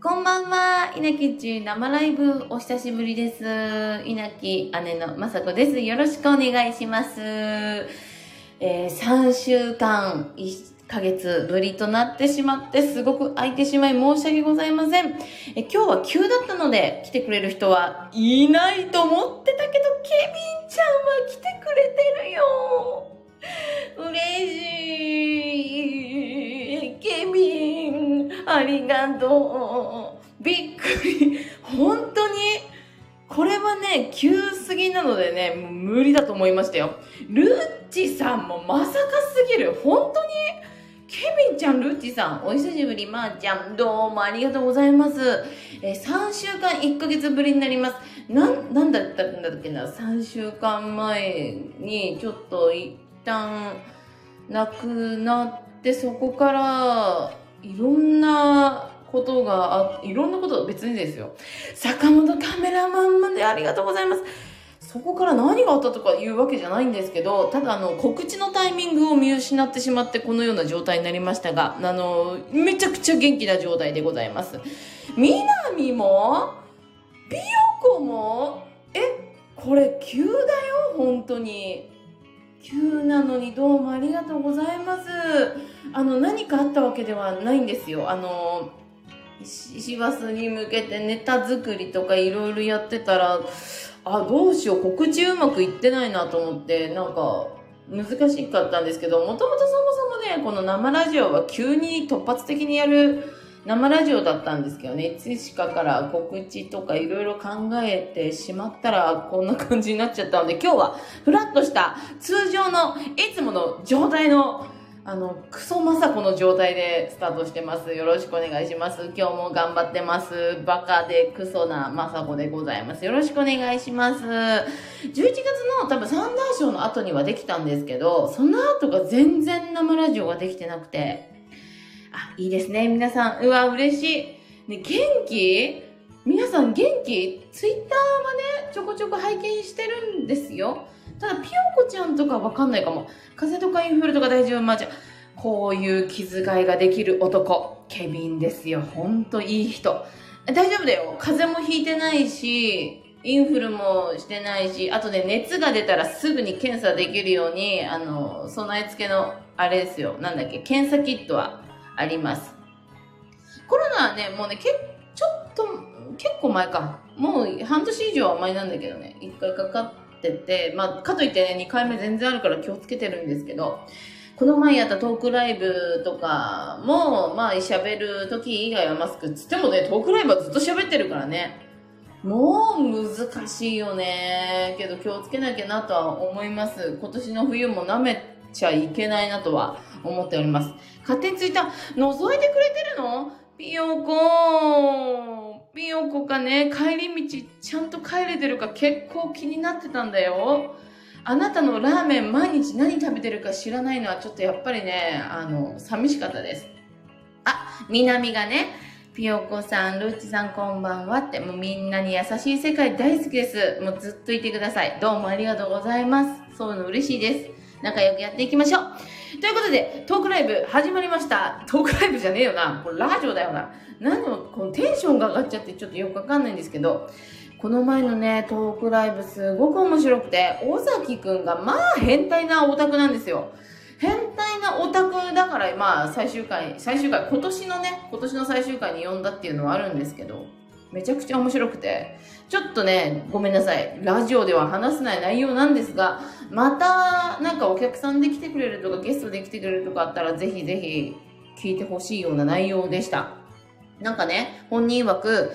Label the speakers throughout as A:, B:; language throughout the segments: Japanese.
A: こんばんは。稲城中生ライブお久しぶりです。稲城姉のまさこです。よろしくお願いします。えー、3週間、1ヶ月ぶりとなってしまって、すごく空いてしまい申し訳ございません。え今日は急だったので、来てくれる人はいないと思ってたけど、ケビンちゃんは来てくれてるよ。嬉しい。ケビン、ありがとう。びっくり。本当に、これはね、急すぎなのでね、もう無理だと思いましたよ。ルッチさんもまさかすぎる。本当に？ケビンちゃん、ルッチさん、お久しぶり、まー、あ、ちゃん、どうもありがとうございます。え、3週間1ヶ月ぶりになります。な、なんだったんだっけな、3週間前にちょっと一旦亡くなってそこからいろんなことがあいろんなこと別にですよ。坂本カメラマンまでありがとうございます。そこから何があったとかいうわけじゃないんですけどただあの告知のタイミングを見失ってしまってこのような状態になりましたがあのめちゃくちゃ元気な状態でございます。みなみもピヨコもえこれ急だよ本当に。急なのにどうもありがとうございます。あの、何かあったわけではないんですよ。あの、師走に向けてネタ作りとかいろいろやってたら、あ、どうしよう、告知うまくいってないなと思って、なんか、難しかったんですけど、もともとそもそもね、この生ラジオは急に突発的にやる生ラジオだったんですけどね、いつしかから告知とかいろいろ考えてしまったらこんな感じになっちゃったので、今日はふらっとした通常のいつもの状態のあの、クソまさこの状態でスタートしてます。よろしくお願いします。今日も頑張ってます。バカでクソなまさこでございます。よろしくお願いします。11月の多分三大賞の後にはできたんですけど、その後が全然生ラジオができてなくて、あ、いいですね。皆さん。うわ、嬉しい。ね、元気？皆さん元気？ツイッターはね、ちょこちょこ拝見してるんですよ。ただ、ピヨコちゃんとかわかんないかも。風邪とかインフルとか大丈夫？まあ、じゃこういう気遣いができる男、ケビンですよ。ほんといい人。大丈夫だよ。風邪もひいてないし、インフルもしてないし、あとね、熱が出たらすぐに検査できるように、あの、備え付けの、あれですよ。なんだっけ、検査キットはあります。コロナはね、もうね、けちょっと、結構前か。もう半年以上は前なんだけどね、一回かかってて、まあ、かといってね、2回目全然あるから気をつけてるんですけど、この前やったトークライブとかも、まあ、喋る時以外はマスクつってもね、トークライブはずっと喋ってるからね。もう難しいよね。けど気をつけなきゃなとは思います。今年の冬も舐めちゃいけないなとは思っております。勝手にツイッター、覗いてくれてるの？ピヨコピヨコがね、帰り道ちゃんと帰れてるか？結構気になってたんだよ。あなたのラーメン毎日何食べてるか知らないのはちょっとやっぱりね、あの、寂しかったです。あ、みなみがね、ピヨコさん、ルッチさんこんばんはって、もうみんなに優しい世界大好きです。もうずっといてください。どうもありがとうございます。そういうの嬉しいです。仲良くやっていきましょう。ということで、トークライブ始まりました。トークライブじゃねえよな。これラジオだよな。何も、このテンションが上がっちゃってちょっとよくわかんないんですけど、この前のね、トークライブすごく面白くて、尾崎くんがまあ変態なオタクなんですよ。変態なオタクだから、まあ最終回、最終回、今年のね、今年の最終回に呼んだっていうのはあるんですけど、めちゃくちゃ面白くて、ちょっとね、ごめんなさい。ラジオでは話せない内容なんですが、また、なんかお客さんで来てくれるとか、ゲストで来てくれるとかあったら、ぜひぜひ聞いてほしいような内容でした。なんかね、本人曰く、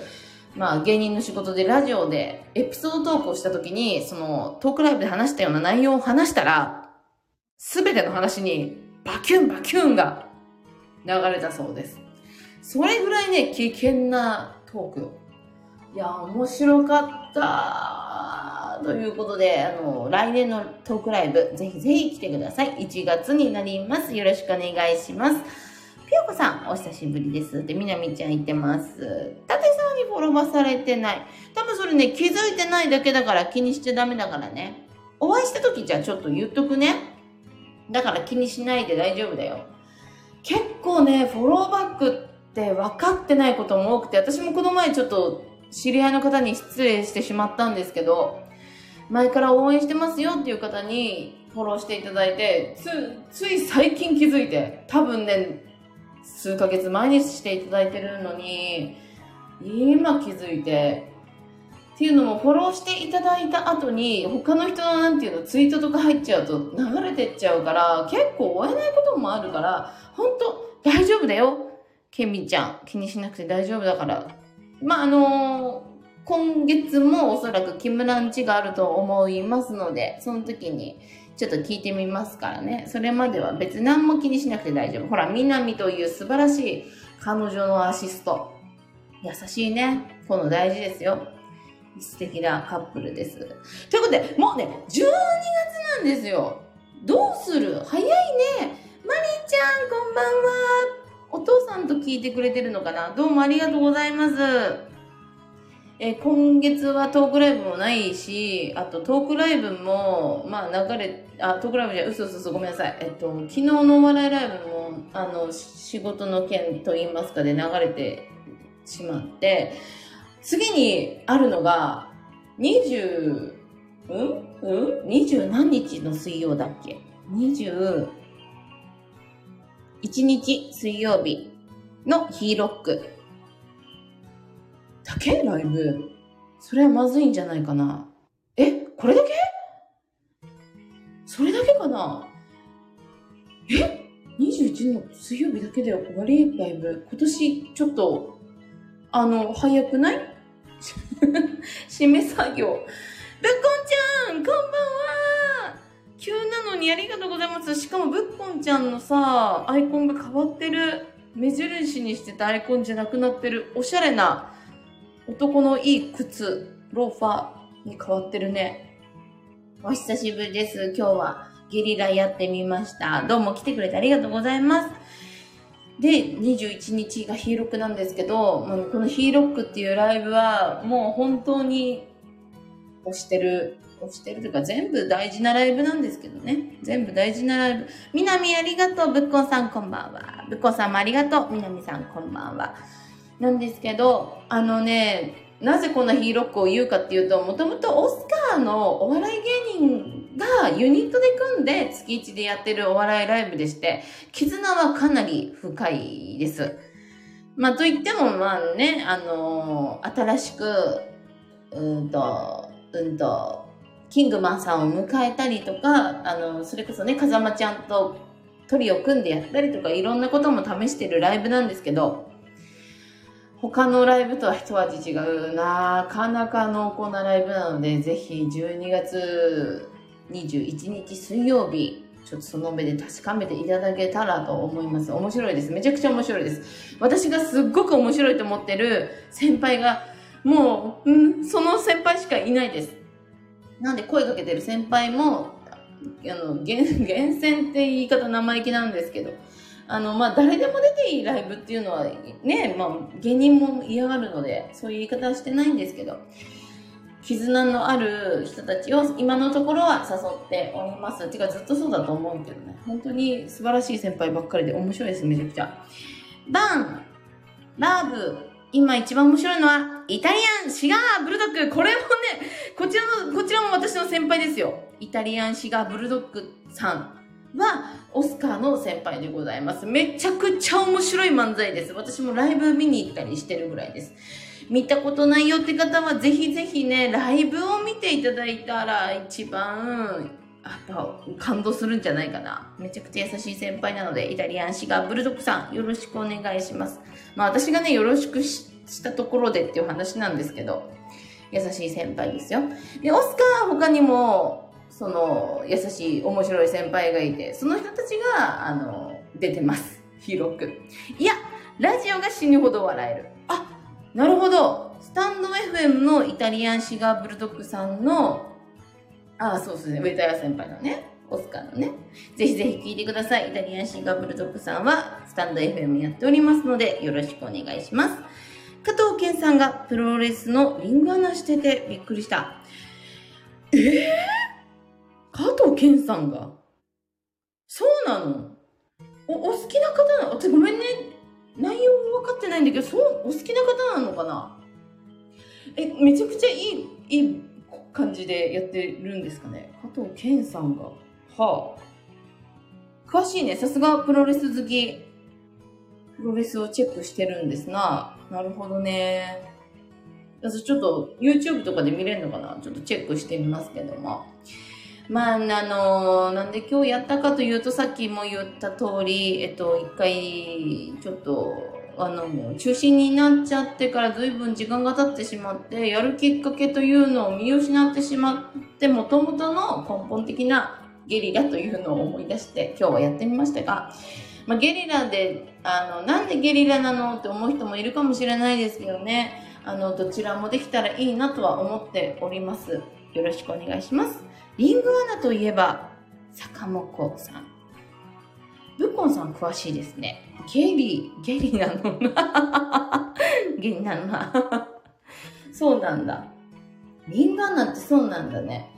A: まあ芸人の仕事でラジオでエピソードトークをした時に、そのトークライブで話したような内容を話したら、すべての話にバキュンバキュンが流れたそうです。それぐらいね、危険なトークいや、面白かった。ということで、あの、来年のトークライブ、ぜひぜひ来てください。1月になります。よろしくお願いします。ぴよこさん、お久しぶりです。って、みなみちゃん言ってます。たてさんにフォローされてない。多分それね、気づいてないだけだから気にしちゃダメだからね。お会いした時じゃちょっと言っとくね。だから気にしないで大丈夫だよ。結構ね、フォローバックって分かってないことも多くて、私もこの前ちょっと知り合いの方に失礼してしまったんですけど、前から応援してますよっていう方にフォローしていただいて、つ、つい最近気づいて、多分ね、数ヶ月前にしていただいてるのに、今気づいて、っていうのもフォローしていただいた後に他の人のなんていうのツイートとか入っちゃうと流れてっちゃうから結構追えないこともあるから本当大丈夫だよケミちゃん。気にしなくて大丈夫だから。まああの今月もおそらくキムランチがあると思いますので、その時にちょっと聞いてみますからね。それまでは別に何も気にしなくて大丈夫。ほら、みなみという素晴らしい彼女のアシスト。優しいね。この大事ですよ。素敵なカップルです。ということで、もうね、12月なんですよ。どうする？早いね。マリーちゃん、こんばんは。お父さんと聞いてくれてるのかな？どうもありがとうございます。えー今月はトークライブもないし、あとトークライブも、まあ流れ、あ、トークライブじゃ、嘘嘘嘘ごめんなさい。えっと、昨日のお笑いライブも、あの、仕事の件と言いますかで流れてしまって、次にあるのが、20、うん？うん ?20 何日の水曜だっけ？1日水曜日のヒーロック。だけ？ライブ？それはまずいんじゃないかな。え？これだけ？それだけかな？え ?21 の水曜日だけで終わり？ライブ？今年ちょっと、あの、早くない？締め作業。ぶっこんちゃんこんばんは。急なのにありがとうございます。しかもぶっこんちゃんのさ、アイコンが変わってる。目印にしてたアイコンじゃなくなってる。おしゃれな男のいい靴、ローファーに変わってるね。お久しぶりです。今日はゲリラやってみました。どうも来てくれてありがとうございます。で、21日がヒーロックなんですけど、もうこのヒーロックっていうライブはもう本当に推してる、してるというか全部大事なライブなんですけどね。全部大事なライブ。みなみありがとう。ぶっこんさんこんばんは。ぶっこんさんもありがとう。みなみさんこんばんは。なんですけど、あのね、なぜこんなヒーロックを言うかっていうと、もともとオスカーのお笑い芸人がユニットで組んで月1でやってるお笑いライブでして、絆はかなり深いです。まあ、といっても、まあね、あのー新しく、うんと、うんと、キングマンさんを迎えたりとか、あの、それこそね、風間ちゃんとトリを組んでやったりとか、いろんなことも試してるライブなんですけど、他のライブとは一味違うなかなか濃厚なライブなので、ぜひ12月21日水曜日、ちょっとその目で確かめていただけたらと思います。面白いです。めちゃくちゃ面白いです。私がすっごく面白いと思ってる先輩が、もう、うん、その先輩しかいないです。なんで声かけてる先輩も、あの、厳 厳選って言い方生意気なんですけど、あの、まあ、誰でも出ていいライブっていうのはね、まあ、芸人も嫌がるので、そういう言い方はしてないんですけど、絆のある人たちを今のところは誘っております。てかずっとそうだと思うけどね。本当に素晴らしい先輩ばっかりで面白いです、めちゃくちゃ。バンラブ今一番面白いのは、イタリアンシガーブルドッグこれもね、こちらの、こちらも私の先輩ですよ。イタリアンシガーブルドッグさんは、オスカーの先輩でございます。めちゃくちゃ面白い漫才です。私もライブ見に行ったりしてるぐらいです。見たことないよって方は、ぜひぜひね、ライブを見ていただいたら、一番、やっぱ感動するんじゃないかな。めちゃくちゃ優しい先輩なので、イタリアンシガーブルドッグさん、よろしくお願いします。まあ私がね、よろしくしたところでっていう話なんですけど、優しい先輩ですよ。で、オスカーは他にも、その、優しい、面白い先輩がいて、その人たちが、あの、出てます。ヒーロック。いや、ラジオが死ぬほど笑える。あ、なるほど。スタンド FM のイタリアンシガーブルドッグさんの、あ、そうですね、上田屋先輩のね、オスカーのね。ぜひぜひ聞いてください。イタリアンシンガーブルドッグさんは、スタンド FM やっておりますので、よろしくお願いします。加藤健さんがプロレスのリングアナしててびっくりした。えー、加藤健さんが？そうなの？お、お好きな方なの？てごめんね。内容分かってないんだけど、そう、お好きな方なのかな？え、めちゃくちゃいい、いい感じでやってるんですかね？加藤健さんが。はあ。詳しいね。さすがプロレス好き。プロレスをチェックしてるんですが、なるほどね。私ちょっと YouTube とかで見れるのかな？ちょっとチェックしてみますけども。まあ、あのなんで今日やったかというと、さっきも言った通り、えっと、一回、ちょっと、あの、中心になっちゃってから随分時間が経ってしまって、やるきっかけというのを見失ってしまって、もともとの根本的なゲリラというのを思い出して今日はやってみましたが、まあ、ゲリラで、あの、なんでゲリラなのって思う人もいるかもしれないですけどね。あの、どちらもできたらいいなとは思っております。よろしくお願いします。リングアナといえば、坂本さん。ブッコンさん詳しいですね。ゲリ、ゲリなのな。ゲリなのな。そうなんだ。リングアナってそうなんだね。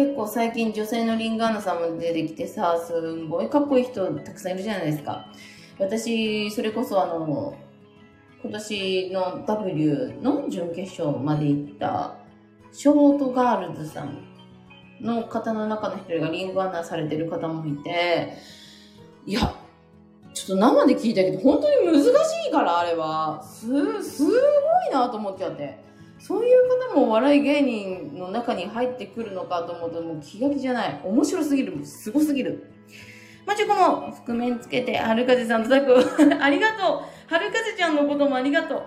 A: 結構最近女性のリングアナさんも出てきてさ、すんごいかっこいい人たくさんいるじゃないですか。私、それこそあの、今年の W の準決勝まで行ったショートガールズさんの方の中の一人がリングアナされてる方もいて、いや、ちょっと生で聞いたけど、本当に難しいから、あれは。す、すごいなと思っちゃって。そういう方もお笑い芸人の中に入ってくるのかと思うと、もう気が気じゃない。面白すぎる。すごすぎる。まちこも、覆面つけて、春風さんとタく ありがとう。春風ちゃんのこともありがとう。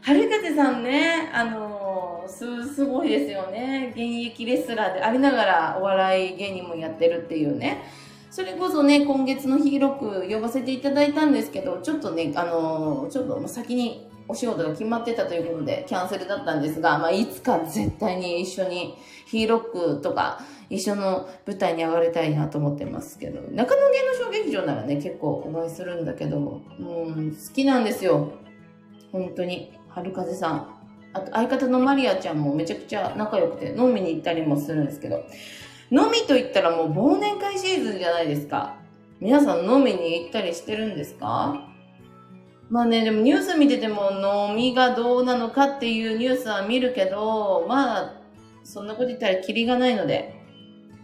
A: 春風さんね、あのー、す、すごいですよね。現役レスラーでありながらお笑い芸人もやってるっていうね。それこそね、今月のヒーロック呼ばせていただいたんですけど、ちょっとね、あのー、ちょっと先にお仕事が決まってたということでキャンセルだったんですが、まあ、いつか絶対に一緒にヒーロックとか一緒の舞台に上がりたいなと思ってますけど、中野芸能小劇場ならね、結構お会いするんだけど、うん、好きなんですよ。本当に。春風さん。あと、相方のマリアちゃんもめちゃくちゃ仲良くて、飲みに行ったりもするんですけど、飲みと言ったらもう忘年会シーズンじゃないですか。皆さん飲みに行ったりしてるんですか？まあね、でもニュース見てても飲みがどうなのかっていうニュースは見るけど、まあ、そんなこと言ったらキリがないので、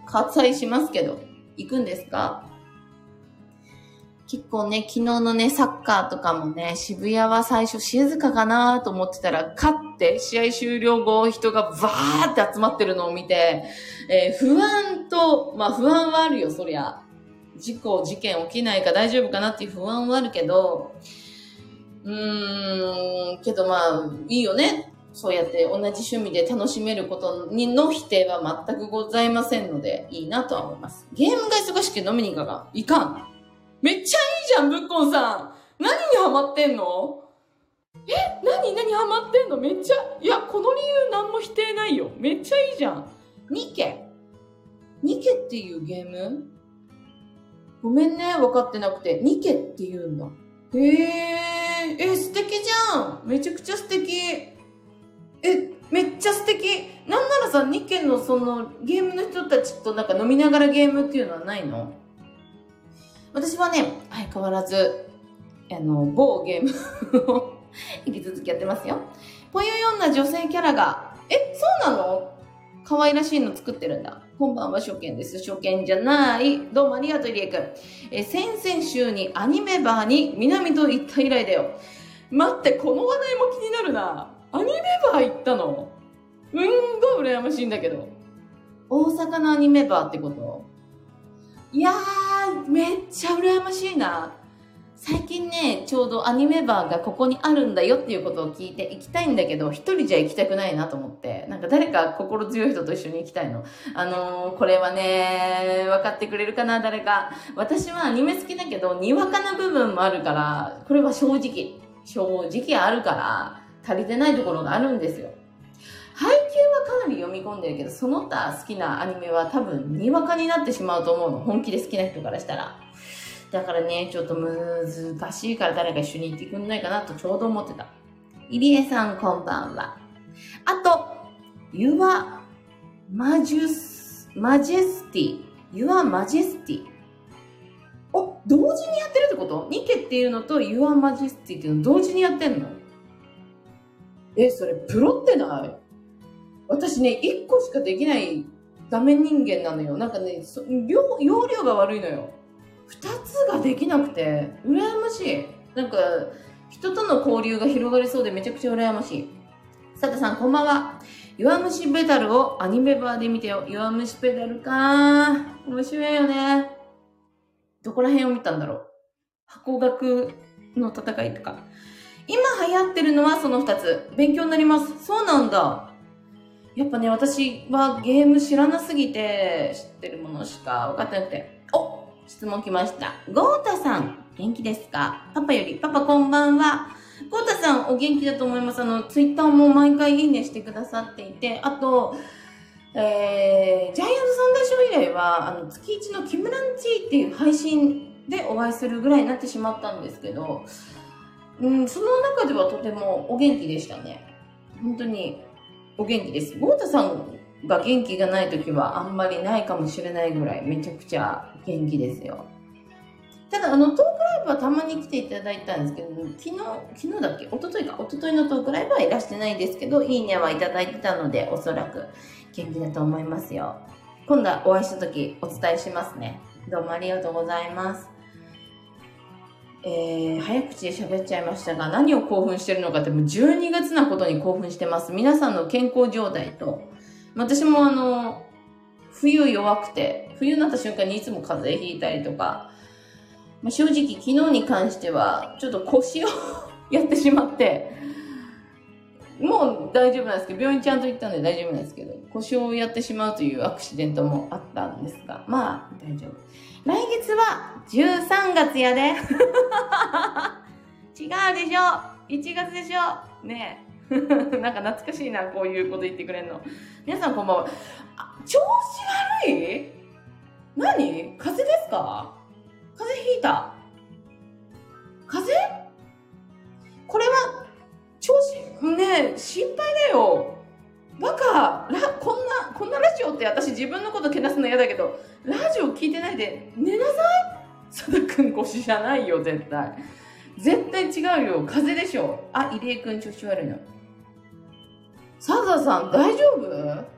A: 割愛しますけど、行くんですか？結構ね、昨日のね、サッカーとかもね、渋谷は最初静かかなと思ってたら、勝って試合終了後、人がバーって集まってるのを見て、えー、不安と、まあ不安はあるよ、そりゃ。事故、事件起きないか大丈夫かなっていう不安はあるけど、うーん、けどまあ、いいよね。そうやって同じ趣味で楽しめることにの否定は全くございませんので、いいなとは思います。ゲームが忙しく飲みに行かが、いかん。めっちゃいいじゃん、ぶっこんさん。何にハマってんの？え何何ハマってんの？めっちゃ、いや、この理由何も否定ないよ。めっちゃいいじゃん。ニケニケっていうゲーム？ごめんね、分かってなくて。ニケって言うんだ。へえ、え、素敵じゃん。めちゃくちゃ素敵。え、めっちゃ素敵。なんならさ、日系のそのゲームの人たちとなんか飲みながらゲームっていうのはないの？私はね、相変わらず、あの、某ゲームを 引き続きやってますよ。ぽよよんな女性キャラが、え、そうなの？可愛らしいの作ってるんだ。今晩は初見です。初見じゃない。どうもありがとう、りえくん。え、先々週にアニメバーに南と行った以来だよ。待って、この話題も気になるな。アニメバー行ったの？うんごい羨ましいんだけど。大阪のアニメバーってこと？いやー、めっちゃ羨ましいな。最近ね、ちょうどアニメバーがここにあるんだよっていうことを聞いて行きたいんだけど、一人じゃ行きたくないなと思って、なんか誰か心強い人と一緒に行きたいの。あのー、これはね、分かってくれるかな、誰か。私はアニメ好きだけど、にわかな部分もあるから、これは正直、正直あるから、足りてないところがあるんですよ。配給はかなり読み込んでるけど、その他好きなアニメは多分にわかになってしまうと思うの。本気で好きな人からしたら。だからね、ちょっと難しいから誰か一緒に行ってくんないかなとちょうど思ってた。入江さんこんばんは。あと、Your Majesty, Your Majesty。お、同時にやってるってこと？ニケっていうのと Your Majesty っていうの同時にやってんの？え、それプロってない？私ね、1個しかできないダメ人間なのよ。なんかね、容量が悪いのよ。2つができなくて、羨ましい。なんか、人との交流が広がりそうでめちゃくちゃ羨ましい。さてさん、こんばんは。弱虫ペダルをアニメバーで見てよ。弱虫ペダルか面白いよね。どこら辺を見たんだろう。箱学の戦いとか。今流行ってるのはその2つ。勉強になります。そうなんだ。やっぱね、私はゲーム知らなすぎて、知ってるものしか分かってなくて。お質問来ました。ゴータさん、元気ですか？パパより、パパこんばんは。ゴータさん、お元気だと思います。あの、ツイッターも毎回いいねしてくださっていて、あと、えー、ジャイアントサンダーショー以来は、あの、月一のキムランチーっていう配信でお会いするぐらいになってしまったんですけど、うん、その中ではとてもお元気でしたね。本当にお元気です。ゴータさんが元気がない時はあんまりないかもしれないぐらいめちゃくちゃ元気ですよ。ただ、あの、トークライブはたまに来ていただいたんですけど、昨日、昨日だっけ？一昨日か一昨日のトークライブはいらしてないですけど、いいねはいただいてたので、おそらく元気だと思いますよ。今度はお会いした時お伝えしますね。どうもありがとうございます。えー、早口で喋っちゃいましたが、何を興奮してるのかって、もう12月なことに興奮してます。皆さんの健康状態と、私もあの、冬弱くて、冬になった瞬間にいつも風邪ひいたりとか、まあ、正直昨日に関しては、ちょっと腰をやってしまって、もう大丈夫なんですけど、病院ちゃんと行ったので大丈夫なんですけど、腰をやってしまうというアクシデントもあったんですが、まあ大丈夫。来月は13月やで。違うでしょ ?1 月でしょねえ。なんか懐かしいな、こういうこと言ってくれんの。皆さんこんばんは。調子悪い？何？風邪ですか？風邪ひいた？風邪？これは、調子、ね、心配だよ。バカラこんな、こんなラジオって私自分のことけなすの嫌だけど、ラジオ聞いてないで寝なさい佐田くん腰じゃないよ、絶対。絶対違うよ。風邪でしょ。あ、入江くん調子悪いの。佐田さん大丈夫？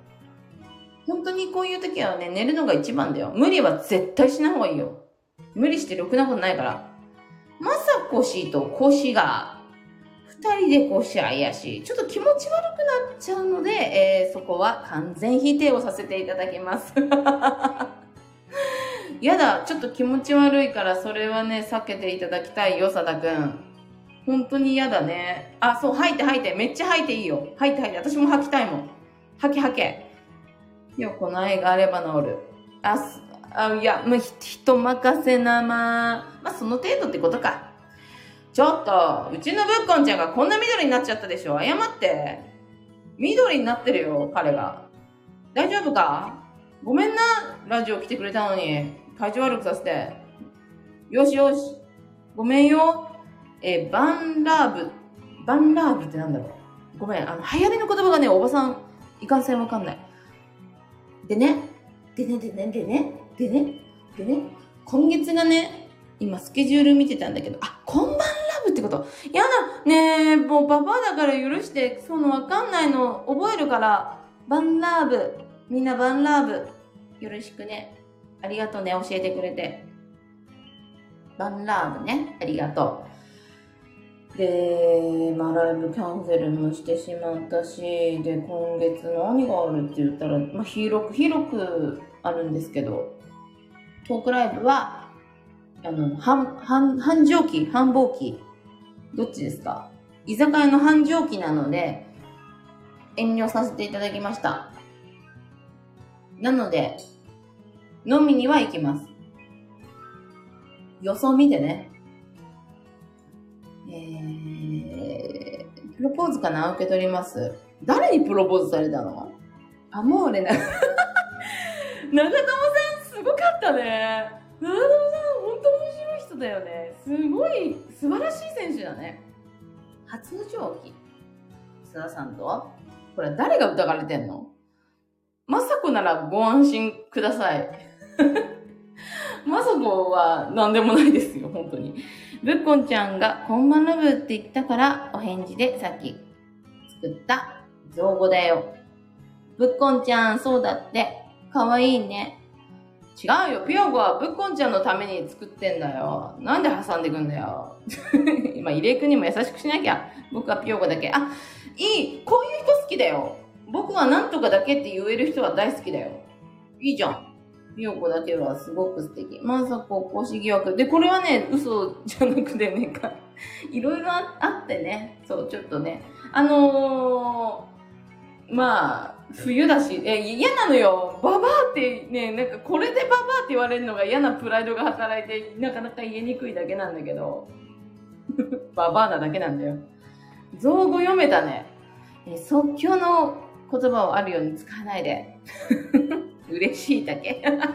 A: 本当にこういう時はね、寝るのが一番だよ。無理は絶対しない方がいいよ。無理してろくなことないから。まさ腰と腰が二人でこうしい、ちょっと気持ち悪くなっちゃうので、えー、そこは完全否定をさせていただきます。やだ、ちょっと気持ち悪いからそれはね、避けていただきたいよ、さだくん。本当に嫌だね。あ、そう、吐いて吐いて。めっちゃ吐いていいよ。吐いて吐いて。私も吐きたいもん。吐け吐け。よ、この愛があれば治る。あ、あいや、もう人任せなままあ、その程度ってことか。ちょっと、うちのぶっこんちゃんがこんな緑になっちゃったでしょ謝って。緑になってるよ、彼が。大丈夫か？ごめんな、ラジオ来てくれたのに。体調悪くさせて。よしよし。ごめんよ。え、バンラーブ。バンラーブってなんだろう。ごめん、あの、流行りの言葉がね、おばさん、いかんせんわかんない。でね、でね、でね、でね、でね、でね、今月がね、今スケジュール見てたんだけど、あ、こんばんブってこと？やだねえ、もうババアだから許して、そのわかんないの覚えるから、バンラーブ。みんなバンラーブ。よろしくね。ありがとうね、教えてくれて。バンラーブね。ありがとう。で、まあライブキャンセルもしてしまったし、で、今月何があるって言ったら、まあ広く、広くあるんですけど、トークライブは、あの、繁、繁、繁盛期繁忙期どっちですか？居酒屋の繁盛期なので、遠慮させていただきました。なので、飲みには行きます。予想見てね。プロポーズかな？受け取ります。誰にプロポーズされたの？アモーレな。長友さん、すごかったね。長友さん、本当面白い人だよね。すごい素晴らしい選手だね。初上期。須田さんとこれ誰が疑われてんの？まさこならご安心ください。まさこは何でもないですよ、本当に。ぶっこんちゃんが、こんばんラブって言ったから、お返事でさっき作った造語だよ。ぶっこんちゃん、そうだって。かわいいね。違うよ。ピヨコはぶっこんちゃんのために作ってんだよ。なんで挟んでくんだよ。今、入江くんにも優しくしなきゃ。僕はピヨコだけ。あ、いい。こういう人好きだよ。僕はなんとかだけって言える人は大好きだよ。いいじゃん。ピヨコだけはすごく素敵。まさこ講師疑惑。で、これはね、嘘じゃなくてね、いろいろあってね。そう、ちょっとね。あのー、まあ、冬だし、え、嫌なのよ。ババアってね、なんかこれでババアって言われるのが嫌なプライドが働いて、なかなか言いにくいだけなんだけど。ババアなだけなんだよ。造語読めたね。え即興の言葉をあるように使わないで。嬉しいだけ。うわ、いけ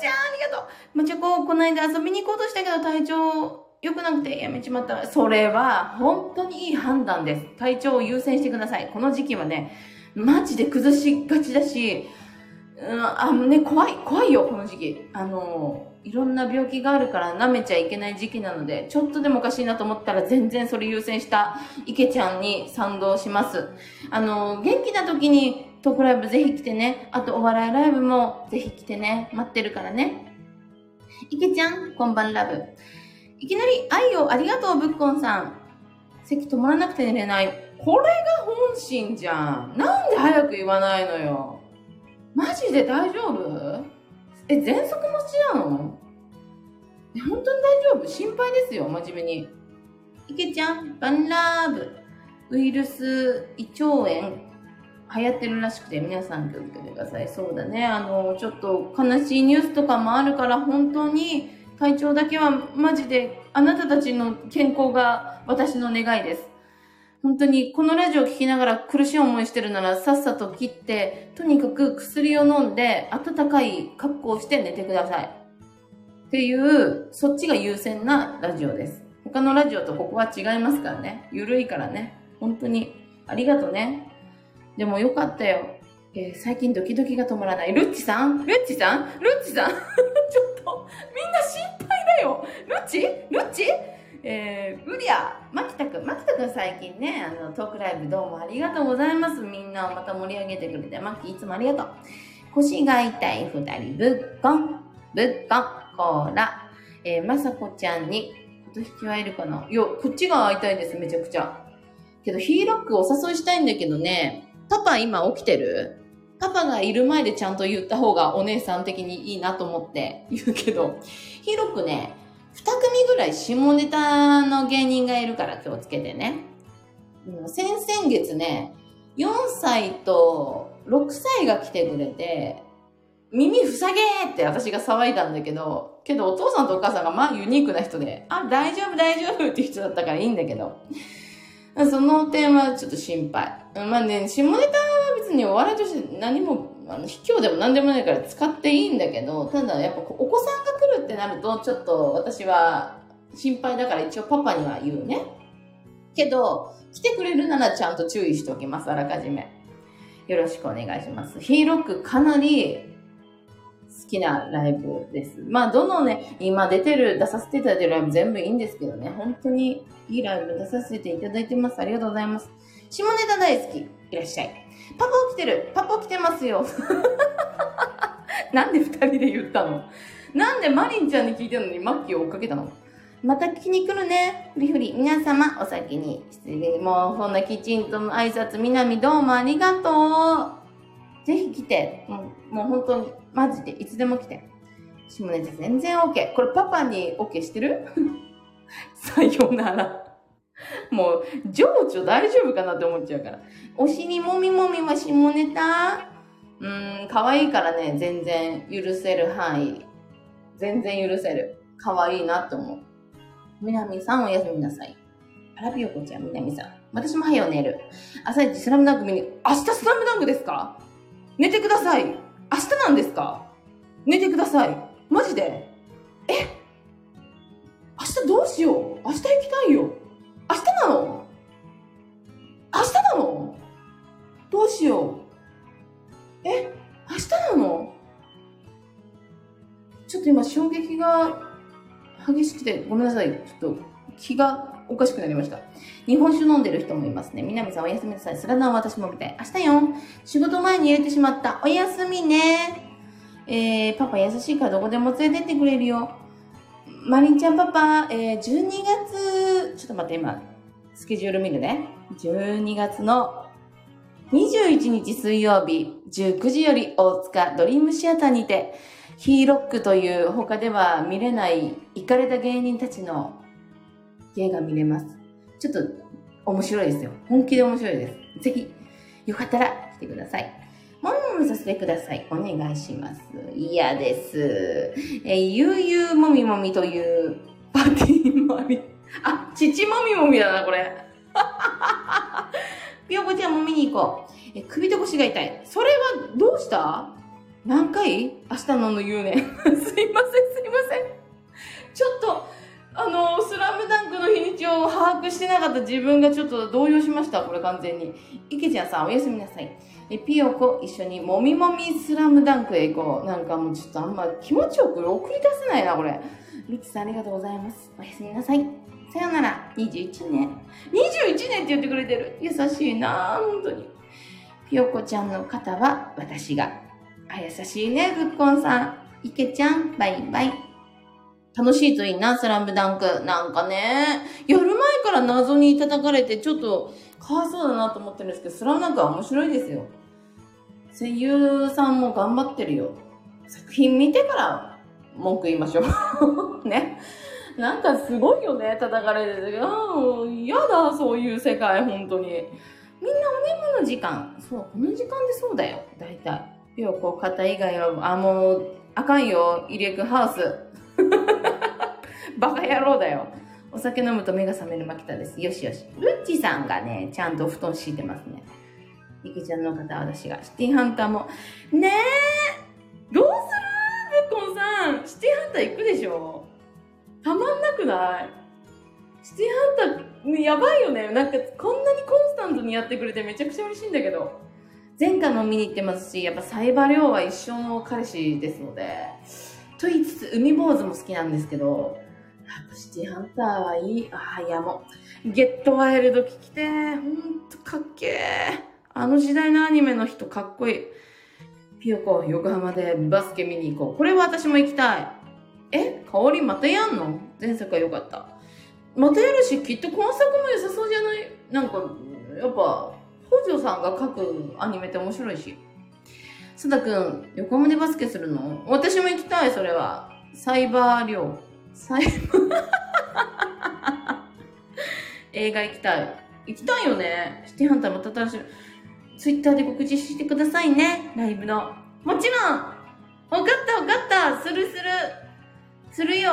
A: ちゃん、ありがとう。まちゃこ、この間遊びに行こうとしたけど体調良くなくてやめちまった。それは本当にいい判断です。体調を優先してください。この時期はね、マジで崩しがちだし、うん、あのね、怖い、怖いよ、この時期。あの、いろんな病気があるから舐めちゃいけない時期なので、ちょっとでもおかしいなと思ったら全然それ優先した池ちゃんに賛同します。あの、元気な時にトークライブぜひ来てね。あとお笑いライブもぜひ来てね。待ってるからね。池ちゃん、こんばんラブ。いきなり愛をありがとう、ぶっこんさん。席止まらなくて寝れない。これが本心じゃん。なんで早く言わないのよ。マジで大丈夫？え、喘息持ちなの？え、本当に大丈夫？心配ですよ、真面目に。いけちゃん、バンラーブ。ウイルス胃腸炎流行ってるらしくて皆さん気をつけてください。そうだね。あの、ちょっと悲しいニュースとかもあるから本当に体調だけはマジであなたたちの健康が私の願いです。本当にこのラジオを聞きながら苦しい思いしてるならさっさと切って、とにかく薬を飲んで暖かい格好をして寝てください。っていう、そっちが優先なラジオです。他のラジオとここは違いますからね。ゆるいからね。本当にありがとね。でもよかったよ。えー、最近ドキドキが止まらない。ルッチさん？ルッチさん？ルッチさん？ちょっと、みんな心配だよルッチ？ルッチ？えー、ウリア、マキタくん、マキタくん最近ね、あの、トークライブどうもありがとうございます。みんなをまた盛り上げてくれて、マキいつもありがとう。腰が痛い二人、ぶっこん、ぶっこん、コーラ。えー、まさこちゃんに、今年引き会えるかないや、こっちが会いたいです、めちゃくちゃ。けど、ヒーロックお誘いしたいんだけどね、パパ今起きてる？パパがいる前でちゃんと言った方がお姉さん的にいいなと思って言うけど、ヒーロックね、二組ぐらい下ネタの芸人がいるから気をつけてね。先々月ね、4歳と6歳が来てくれて、耳塞げーって私が騒いだんだけど、けどお父さんとお母さんがまあユニークな人で、あ、大丈夫大丈夫って人だったからいいんだけど、その点はちょっと心配。まあね、下ネタは別にお笑いとして何も、あの、卑怯でも何でもないから使っていいんだけど、ただやっぱお子さんが来るってなると、ちょっと私は心配だから一応パパには言うね。けど、来てくれるならちゃんと注意しておきます、あらかじめ。よろしくお願いします。ヒーロックかなり好きなライブです。まあ、どのね、今出てる、出させていただいてるライブ全部いいんですけどね、本当にいいライブ出させていただいてます。ありがとうございます。下ネタ大好き。いらっしゃい。パパ起きてる。パパ来てますよ。なんで二人で言ったの？なんでマリンちゃんに聞いてるのにマッキーを追っかけたの？また聞きに来るね。ふりふり。皆様、お先に。失礼。もう、そんなきちんと挨拶、みなみどうもありがとう。ぜひ来て。もう、もう本当に。マジで、いつでも来て。下ネタ全然 OK。これパパに OK してる？さようなら。もう、情緒大丈夫かなって思っちゃうから。お尻もみもみは下ネタうん、可愛いからね、全然許せる範囲。全然許せる。可愛いなって思う。みなみさんおやすみなさい。パラピヨコちゃん、みなみさん。私も早よ寝る。朝一スラムダンク見に、明日スラムダンクですか？寝てください。明日なんですか？寝てください。マジで？え？明日どうしよう？明日行きたいよ。明日なの？明日なの？どうしようえ明日なの？ちょっと今衝撃が激しくて、ごめんなさい。ちょっと気がおかしくなりました。日本酒飲んでる人もいますね。南さんおやすみなさい。スラダン私もみたい。明日よ。仕事前に入れてしまった。おやすみね。えー、パパ優しいからどこでも連れてってくれるよ。マリンちゃんパパ、えー、12月、ちょっと待って今、スケジュール見るね。12月の21日水曜日19時より大塚ドリームシアターにてヒーロックという他では見れないイかれた芸人たちの芸が見れます。ちょっと面白いですよ。本気で面白いです。ぜひ、よかったら来てください。もみもみさせてください。お願いします。嫌です。えー、ゆうゆうもみもみというパーティーもあり、あ、ちちもみもみだな、これ。ぴよこちゃんも見に行こう。え、首と腰が痛い。それはどうした？何回？明日のの言うね。すいません、すいません。ちょっと、あの、スラムダンクの日にちを把握してなかった自分がちょっと動揺しました。これ完全に。池ちゃんさん、おやすみなさい。え、ピヨコ、一緒にもみもみスラムダンクへ行こう。なんかもうちょっとあんま気持ちよく送り出せないな、これ。リキさんありがとうございます。おやすみなさい。さよなら、21年。21年って言ってくれてる。優しいな本当に。ひよこちゃんの肩は私が。あ、優しいね、ぶっこんさん。いけちゃん、バイバイ。楽しいといいな、スラムダンク。なんかね、やる前から謎に叩かれて、ちょっと、かわいそうだなと思ってるんですけど、スラムダンクは面白いですよ。声優さんも頑張ってるよ。作品見てから文句言いましょう。ね。なんかすごいよね、叩かれてて。ああ、嫌だ、そういう世界、本当に。みんなお眠の時間。そう、この時間でそうだよ、大体。よ、こう、肩以外は、あ、もう、あかんよ、入れくハウス。バカ野郎だよ。お酒飲むと目が覚めるマキタです。よしよし。ルッチさんがね、ちゃんと布団敷いてますね。いけちゃんの方は私が。シティハンターも。ねえどうする？ぶっこんさん。シティハンター行くでしょ？たまんなくない？シティハンター、やばいよね。なんか、こんなにコンスタントにやってくれてめちゃくちゃ嬉しいんだけど。前回も見に行ってますし、やっぱサイバーリョウは一生の彼氏ですので、と言いつつ、海坊主も好きなんですけど、やっぱシティハンターはいい。ああ、いやもう、ゲットワイルド聞きてほんとかっけー。あの時代のアニメの人かっこいい。ピヨコ、横浜でバスケ見に行こう。これは私も行きたい。え？香りまたやんの？前作は良かった。またやるし、きっと今作も良さそうじゃない？なんか、やっぱ、北条さんが描くアニメって面白いし。須田くん、横浜でバスケするの？私も行きたい、それは。サイバー寮。サイバー 映画行きたい。行きたいよね。シティハンターまた新しい。ツイッターで告知してくださいね。ライブの。もちろんわかったわかったするするするよ。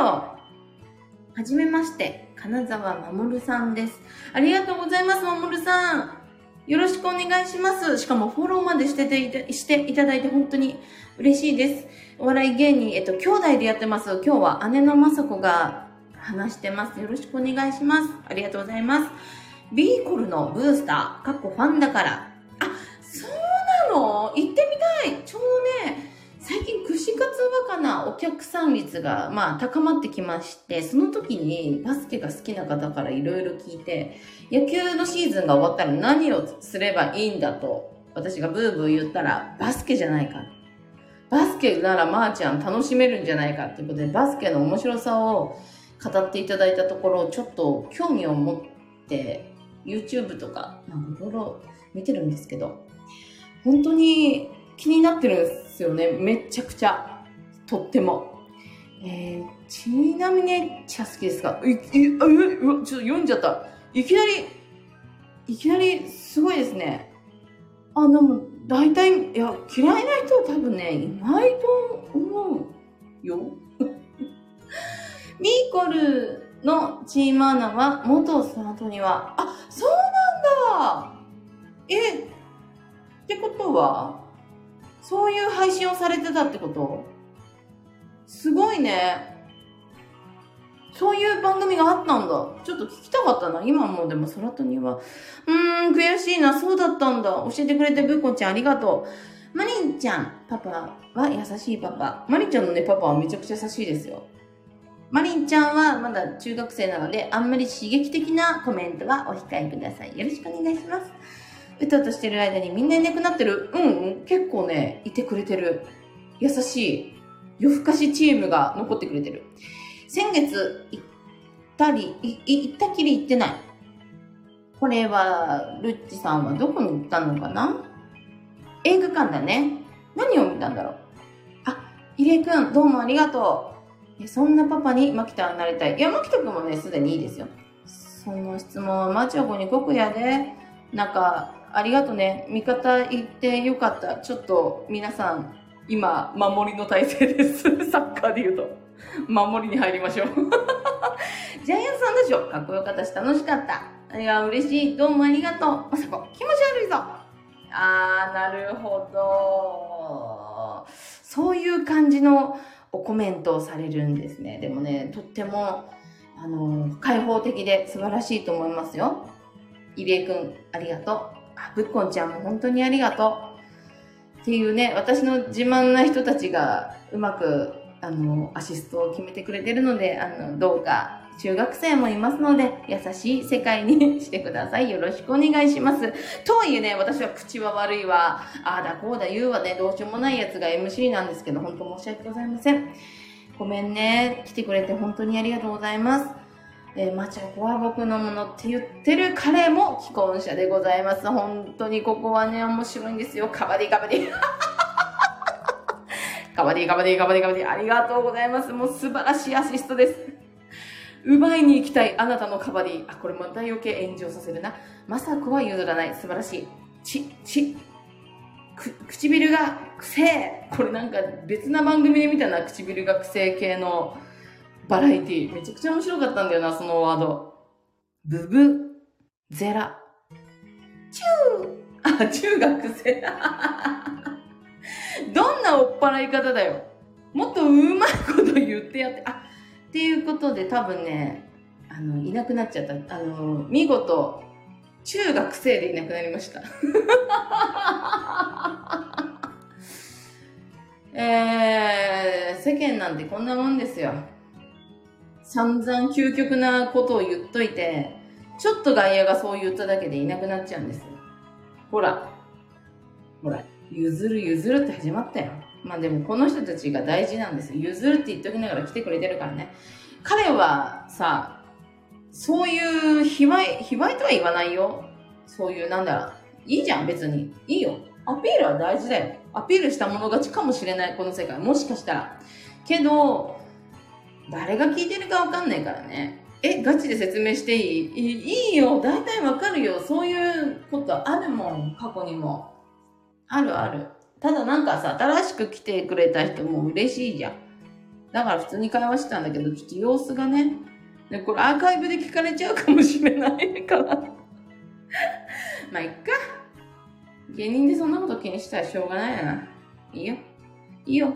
A: はじめまして、金沢まもるさんです。ありがとうございます、まもるさん。よろしくお願いします。しかもフォローまでしててしていただいて本当に嬉しいです。お笑い芸人、えっと、兄弟でやってます。今日は姉のまさこが話してます。よろしくお願いします。ありがとうございます。ビーコルのブースター、かっこファンだから。あ、そうなの？行ってみたいちょうどね、最近串カツバカなお客さん率が、まあ、高まってきまして、その時にバスケが好きな方からいろいろ聞いて、野球のシーズンが終わったら何をすればいいんだと、私がブーブー言ったら、バスケじゃないか。バスケならまーちゃん楽しめるんじゃないかっていうことで、バスケの面白さを語っていただいたところ、ちょっと興味を持って、YouTube とか、なんかいろいろ見てるんですけど、本当に気になってるんですですよね。めちゃくちゃ。とっても。えー、ちなみに、チャ好きですかい、い、う、う、ちょっと読んじゃった。いきなり、いきなり、すごいですね。あ、でも、大体、いや、嫌いな人は多分ね、いないと思うよ。ミーコルのチームアナは、元スタートには、あ、そうなんだえ、ってことはそういう配信をされてたってこと？すごいね。そういう番組があったんだ。ちょっと聞きたかったな。今もでも空とには。うーん、悔しいな。そうだったんだ。教えてくれてぶこちゃんありがとう。マリンちゃん、パパは優しいパパ。マリンちゃんのね、パパはめちゃくちゃ優しいですよ。マリンちゃんはまだ中学生なので、あんまり刺激的なコメントはお控えください。よろしくお願いします。うとうとしてる間にみんないなくなってるうん、うん、結構ね、いてくれてる。優しい、夜更かしチームが残ってくれてる。先月、行ったり、行ったきり行ってない。これは、ルッチさんはどこに行ったのかな？映画館だね。何を見たんだろう？あ、入江くん、どうもありがとう。そんなパパにマキタになりたい。いや、マキタくんもね、すでにいいですよ。その質問はマチョコに国やで。なんか、ありがとね。味方言ってよかった。ちょっと、皆さん、今、守りの体制です。サッカーで言うと。守りに入りましょう。ジャイアンツさんでしょ。かっこよかったし、楽しかった。いや、嬉しい。どうもありがとう。まさこ、気持ち悪いぞ。あー、なるほど。そういう感じのコメントをされるんですね。でもね、とっても、あの、開放的で素晴らしいと思いますよ。入江くん、ありがとう。あ、ぶっこんちゃんも本当にありがとう。っていうね、私の自慢な人たちがうまく、あの、アシストを決めてくれてるので、あの、どうか、中学生もいますので、優しい世界にしてください。よろしくお願いします。とはいえね、私は口は悪いわ、ああだこうだ言うわね、どうしようもないやつが MC なんですけど、本当申し訳ございません。ごめんね。来てくれて本当にありがとうございます。えー、マチャコは僕のものって言ってる彼も既婚者でございます。本当にここはね、面白いんですよ。カバディカバディ。カバディカバディカバディカバディ。ありがとうございます。もう素晴らしいアシストです。奪いに行きたいあなたのカバディ。あ、これまた余計炎上させるな。まさこは譲らない。素晴らしい。ち、ち、く、唇が癖。これなんか別な番組で見たな。唇が癖系のバラエティめちゃくちゃ面白かったんだよな、そのワード。ブブ、ゼラ、チューあ、中学生。どんなおっぱらい方だよ。もっとうまいこと言ってやって。あ、っていうことで多分ね、あの、いなくなっちゃった。あの、見事、中学生でいなくなりました。えー、世間なんてこんなもんですよ。散々究極なことを言っといて、ちょっと外野がそう言っただけでいなくなっちゃうんです。ほら。ほら、譲る譲るって始まったよ。まあでもこの人たちが大事なんですよ。譲るって言っときながら来てくれてるからね。彼はさ、そういう卑猥、卑猥とは言わないよ。そういう、なんだろう。いいじゃん、別に。いいよ。アピールは大事だよ。アピールしたもの勝ちかもしれない、この世界。もしかしたら。けど、誰が聞いてるかわかんないからね。え、ガチで説明していい？いいよ。大体わかるよ。そういうことあるもん。過去にも。あるある。ただなんかさ、新しく来てくれた人も嬉しいじゃん。だから普通に会話してたんだけど、ちょっと様子がね。で、これアーカイブで聞かれちゃうかもしれないから。まあ、いっか。芸人でそんなこと気にしたらしょうがないよな。いいよ。いいよ。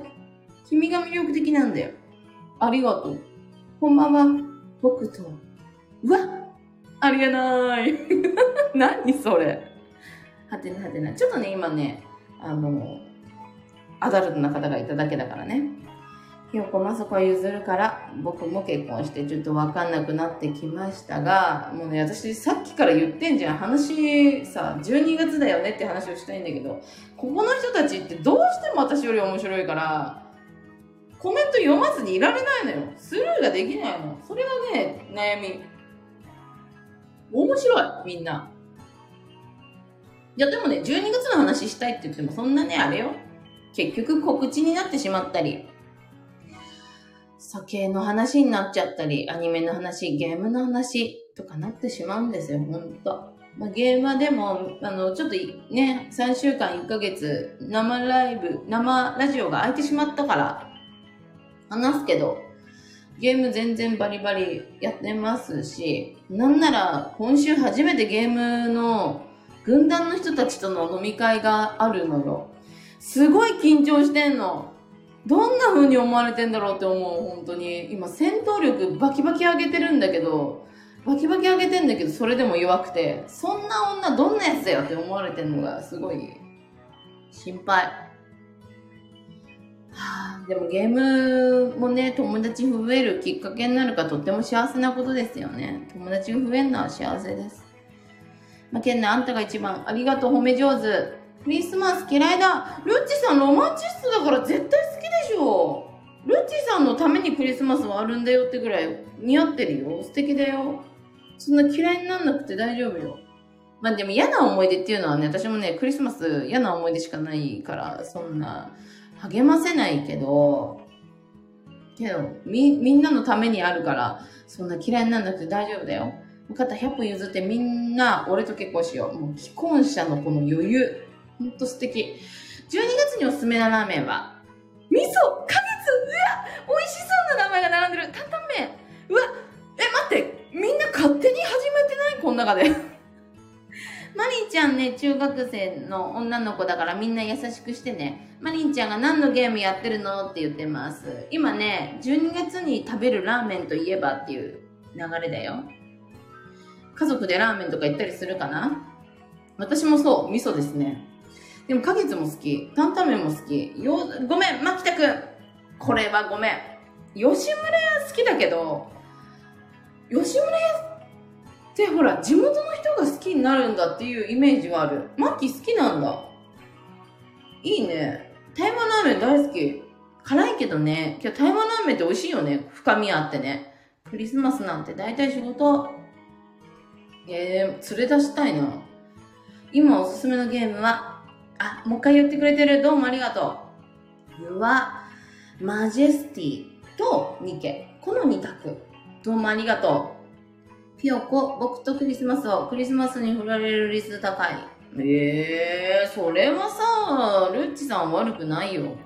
A: 君が魅力的なんだよ。ありがとう。こんばんは。僕と。うわありえない。何それ。はてなはてな。ちょっとね、今ね、あの、アダルトな方がいただけだからね。ひよこまさこは譲るから、僕も結婚してちょっとわかんなくなってきましたが、もうね、私さっきから言ってんじゃん。話さ、12月だよねって話をしたいんだけど、ここの人たちってどうしても私より面白いから、コメント読まずにいられないのよ。スルーができないの。それがね、悩み。面白い、みんな。いや、でもね、12月の話したいって言っても、そんなね、あれよ。結局告知になってしまったり、酒の話になっちゃったり、アニメの話、ゲームの話とかなってしまうんですよ、ほんと。まあ、ゲームはでも、あの、ちょっとね、3週間1ヶ月、生ライブ、生ラジオが空いてしまったから、話すけど、ゲーム全然バリバリやってますし、なんなら今週初めてゲームの軍団の人たちとの飲み会があるのよ。すごい緊張してんの。どんな風に思われてんだろうって思う、本当に。今戦闘力バキバキ上げてるんだけど、バキバキ上げてんだけど、それでも弱くて、そんな女どんなやつだよって思われてんのがすごい心配。でもゲームもね、友達増えるきっかけになるかとっても幸せなことですよね。友達が増えるのは幸せです。まあ、ケンナ、あんたが一番。ありがとう、褒め上手。クリスマス嫌いだ。ルッチさんロマンチストだから絶対好きでしょ。ルッチさんのためにクリスマスはあるんだよってぐらい似合ってるよ。素敵だよ。そんな嫌いになんなくて大丈夫よ。まあでも嫌な思い出っていうのはね、私もね、クリスマス嫌な思い出しかないから、そんな励ませないけど、けど、み、みんなのためにあるから、そんな嫌いになんなくて大丈夫だよ。分かった、100歩譲ってみんな、俺と結婚しよう。もう既婚者のこの余裕。ほんと素敵。12月におすすめなラーメンは、味噌花月うわ美味しそうな名前が並んでる担々麺うわえ、待ってみんな勝手に始めてない？この中で。マリンちゃんね、中学生の女の子だからみんな優しくしてね。マリンちゃんが何のゲームやってるのって言ってます。今ね、12月に食べるラーメンといえばっていう流れだよ。家族でラーメンとか行ったりするかな？私もそう、味噌ですね。でも、花月も好き。担々麺も好き。よ、ごめん、牧田くん。これはごめん。吉村屋好きだけど、吉村屋ってほら、地元の人が好きになるんだっていうイメージはある。マッキー好きなんだ。いいね。台湾ラーメン大好き。辛いけどね、今日台湾ラーメンって美味しいよね。深みあってね。クリスマスなんて大体仕事。えー、連れ出したいな。今おすすめのゲームは、あ、もう一回言ってくれてる。どうもありがとう。ユア、マジェスティとニケ。この2択。どうもありがとう。ピヨコ、僕とクリスマスをクリスマスに振られる率高い。ええー、それはさ、ルッチさん悪くないよ。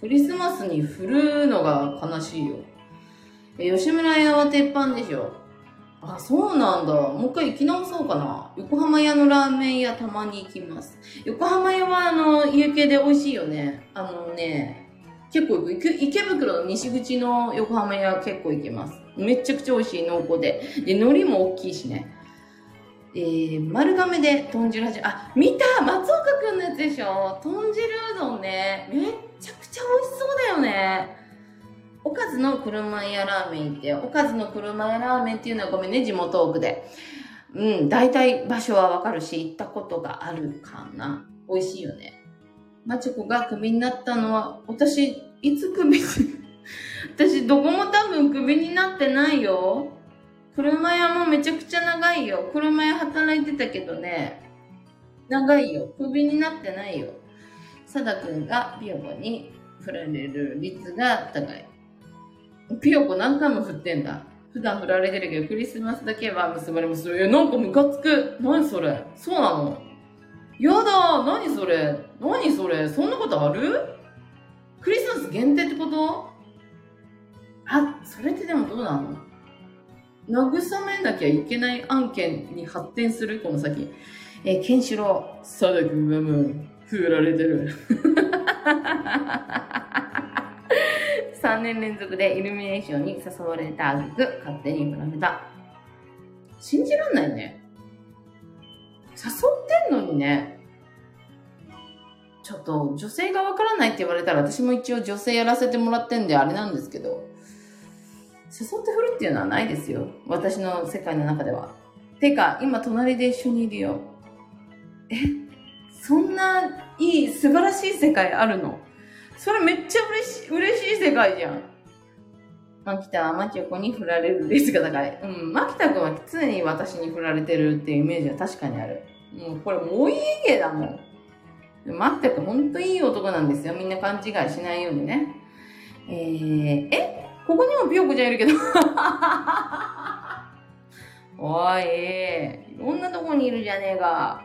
A: クリスマスに振るのが悲しいよ。え、吉村屋は鉄板でしょ。あ、そうなんだ。もう一回行き直そうかな。横浜屋のラーメン屋たまに行きます。横浜屋はあの、家系で美味しいよね。あのね、結構行く。池袋の西口の横浜屋結構行けます。めちゃくちゃ美味しい濃厚で。で、海苔も大きいしね。えー、丸亀で豚汁味。あ、見た松岡くんのやつでしょ？豚汁うどんね。めちゃくちゃ美味しそうだよね。おかずの車屋ラーメンって、おかずの車屋ラーメンっていうのはごめんね、地元奥で。うん、大体場所はわかるし、行ったことがあるかな。美味しいよね。マチョコがクビになったのは、私、いつクビ、私、どこも多分クビになってないよ。車屋もめちゃくちゃ長いよ。車屋働いてたけどね、長いよ。クビになってないよ。サダ君がピヨコに振られる率が高い。ピヨコ何回も振ってんだ。普段振られてるけど、クリスマスだけは結ばれます。え、なんかムカつく。何それそうなのやだ何それ何それそんなことある？クリスマス限定ってこと？あ、それってでもどうなの？慰めなきゃいけない案件に発展する？この先。えー、ケンシロウ。サダ君はもう、振られてる。3年連続でイルミネーションに誘われたあげく、勝手に振られた。信じらんないね。誘ってんのにね。ちょっと、女性がわからないって言われたら、私も一応女性やらせてもらってんであれなんですけど、誘って振るっていうのはないですよ。私の世界の中では。てか、今隣で一緒にいるよ。え、そんないい、素晴らしい世界あるの？それめっちゃ嬉しい、嬉しい世界じゃん。マキタはマチョコに振られる率が高い。うん、マキタ君は常に私に振られてるっていうイメージは確かにある。もうこれもういい芸だもん。マキタ君ほんといい男なんですよ。みんな勘違いしないようにね。えー、え？ここにもピヨコちゃんいるけど。おい、いろんなとこにいるじゃねえか。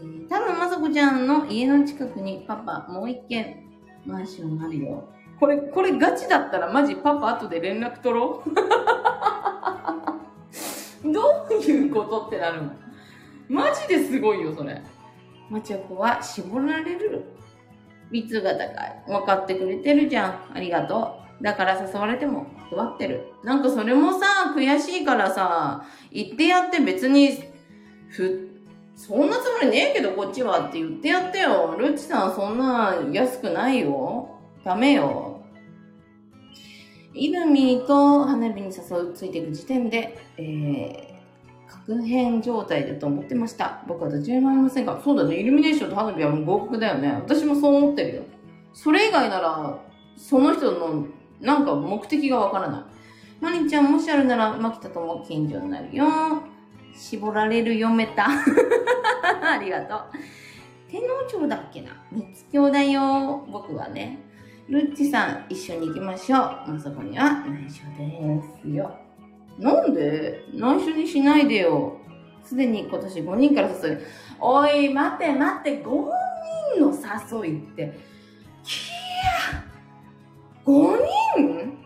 A: えー、多分まさこちゃんの家の近くにパパもう一軒マンションあるよ。これ、これガチだったらマジパパ後で連絡取ろう どういうことってなるのマジですごいよ、それ。マチョコは絞られる率が高い。分かってくれてるじゃん。ありがとう。だから誘われても断ってる。なんかそれもさ、悔しいからさ、言ってやって別に、ふ、そんなつもりねえけどこっちはって言ってやってよ。ルッチさんそんな安くないよ。ダメよ。イブミと花火に誘うついていく時点で、えー、確変状態だと思ってました。僕はどちらもありませんが、そうだね、イルミネーションと花火はもう合格だよね。私もそう思ってるよ。それ以外なら、その人のなんか目的がわからない。マリンちゃんもしあるなら、マキタとも近所になるよ。絞られる読めた。ありがとう。天皇町だっけな？三つ京だよ。僕はね。ルッチさん、一緒に行きましょう。まさこには内緒ですよ。なんで？内緒にしないでよ。すでに今年5人から誘い。おい、待って待って、5人の誘いって。5人？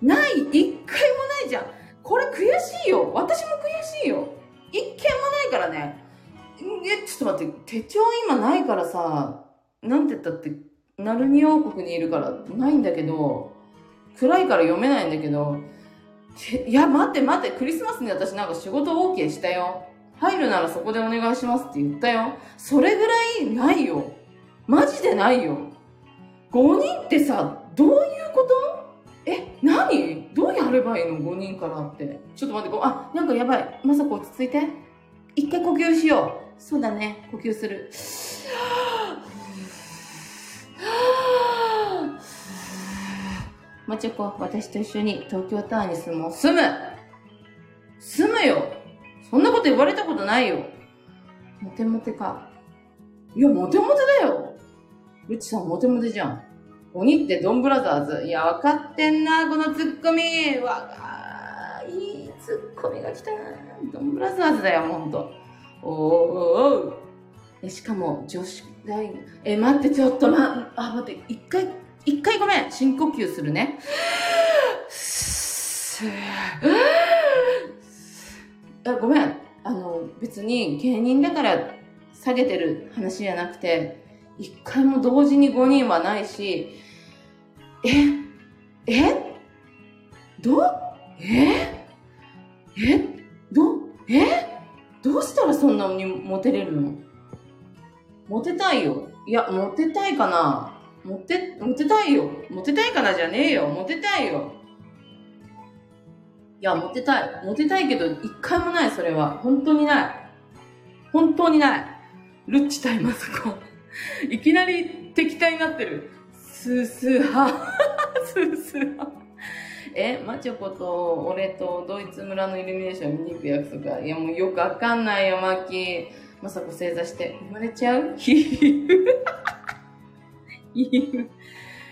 A: ない、一回もないじゃん。これ悔しいよ。私も悔しいよ。一件もないからね。え、ちょっと待って、手帳今ないからさ、なんて言ったって、ナルニ王国にいるからないんだけど、暗いから読めないんだけど、いや、待って待って、クリスマスに私なんか仕事 OK したよ。入るならそこでお願いしますって言ったよ。それぐらいないよ。マジでないよ。5人ってさ、どういうこと？え、何？どうやればいいの ?5 人からって。ちょっと待って、あ、なんかやばい。まさか落ち着いて。一回呼吸しよう。そうだね。呼吸する。まちょこ、私と一緒に東京タワーに住もう。住む住むよそんなこと言われたことないよ。モテモテか。いや、モテモテだよ。うちさんモテモテじゃん。鬼ってドンブラザーズ。いや、わかってんな、このツッコミ。わかいいツッコミが来た。ドンブラザーズだよ、ほんと。おーおーしかも、女子大え、待って、ちょっと、ま、あ、待って、一回、一回ごめん。深呼吸するね。あごめん。あの、別に芸人だから下げてる話じゃなくて、一回も同時に5人はないし、ええ？どえ？え？どえ？どうしたらそんなにモテれるの？モテたいよ。いや、モテたいかな？モテ、モテたいよ。モテたいかなじゃねえよ。モテたいよ。いや、モテたい。モテたいけど、一回もない、それは。本当にない。本当にない。ルッチ対マサコ。いきなり敵対になってる。スースーハ。スースーハ。え、マチョコと俺とドイツ村のイルミネーション見に行く約束いや、もうよくわかんないよ、マキ。まさこ正座して生まれちゃう？ヒヒフ。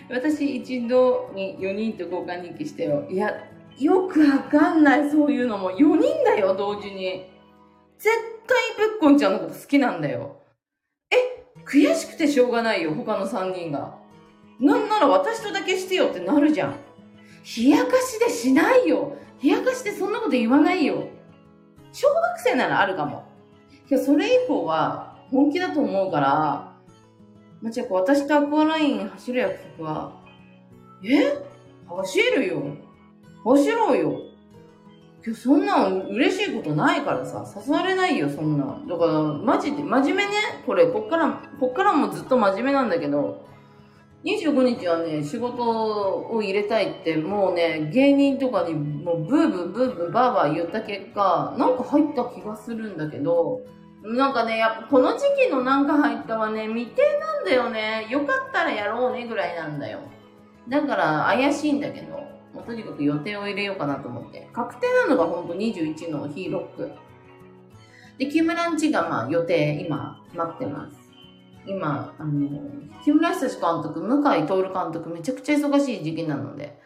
A: 私一度に4人と交換日記してよ。いや、よくわかんない、そういうのも。4人だよ、同時に。絶対ぶっこんちゃんのこと好きなんだよ。悔しくてしょうがないよ、他の3人が。なんなら私とだけしてよってなるじゃん。冷やかしでしないよ。冷やかしでそんなこと言わないよ。小学生ならあるかも。けどそれ以降は本気だと思うから、まちゃこ、私とアクアライン走る約束は、え？走るよ。走ろうよ。今日そんな嬉しいことないからさ、誘われないよ、そんな。だから、マジで、真面目ね？これ、こっから、こっからもずっと真面目なんだけど、25日はね、仕事を入れたいって、もうね、芸人とかにもうブーブーブーブーバーバー言った結果、なんか入った気がするんだけど、なんかね、やっぱこの時期のなんか入ったはね、未定なんだよね。よかったらやろうねぐらいなんだよ。だから怪しいんだけど、もうとにかく予定を入れようかなと思って。確定なのがほんと21のヒーロック。で、木村んちがまあ予定今待ってます。今、あの、木村久志監督、向井徹監督、めちゃくちゃ忙しい時期なので、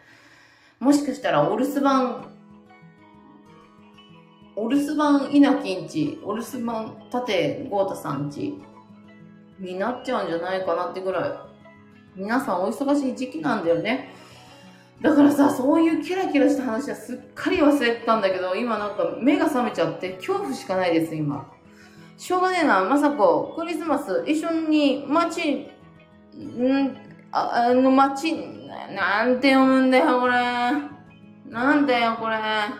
A: もしかしたらお留守番、お留守番稲木んち、お留守番立豪太さんちになっちゃうんじゃないかなってぐらい、皆さんお忙しい時期なんだよね。だからさ、そういうキラキラした話はすっかり忘れてたんだけど、今なんか目が覚めちゃって恐怖しかないです、今。しょうがねえな、まさこ、クリスマス一緒に街、ん？ああの街、なんて読むんだよ、これ。なんだよ、これ。な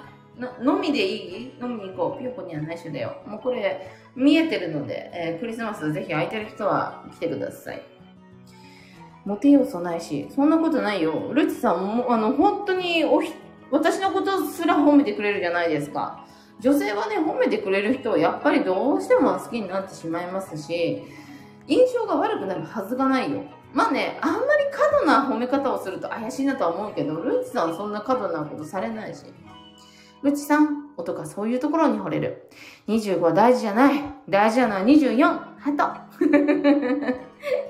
A: 飲みでいい？飲みに行こう。ピヨコには内緒だよ。もうこれ、見えてるので、えー、クリスマスぜひ空いてる人は来てください。モテ要素ないし、そんなことないよ。ルチさんも、あの、本当におひ、私のことすら褒めてくれるじゃないですか。女性はね、褒めてくれる人はやっぱりどうしても好きになってしまいますし、印象が悪くなるはずがないよ。まあね、あんまり過度な褒め方をすると怪しいなとは思うけど、ルチさんそんな過度なことされないし。ルチさん、音がそういうところに惚れる。25は大事じゃない。大事なのは24。ハト。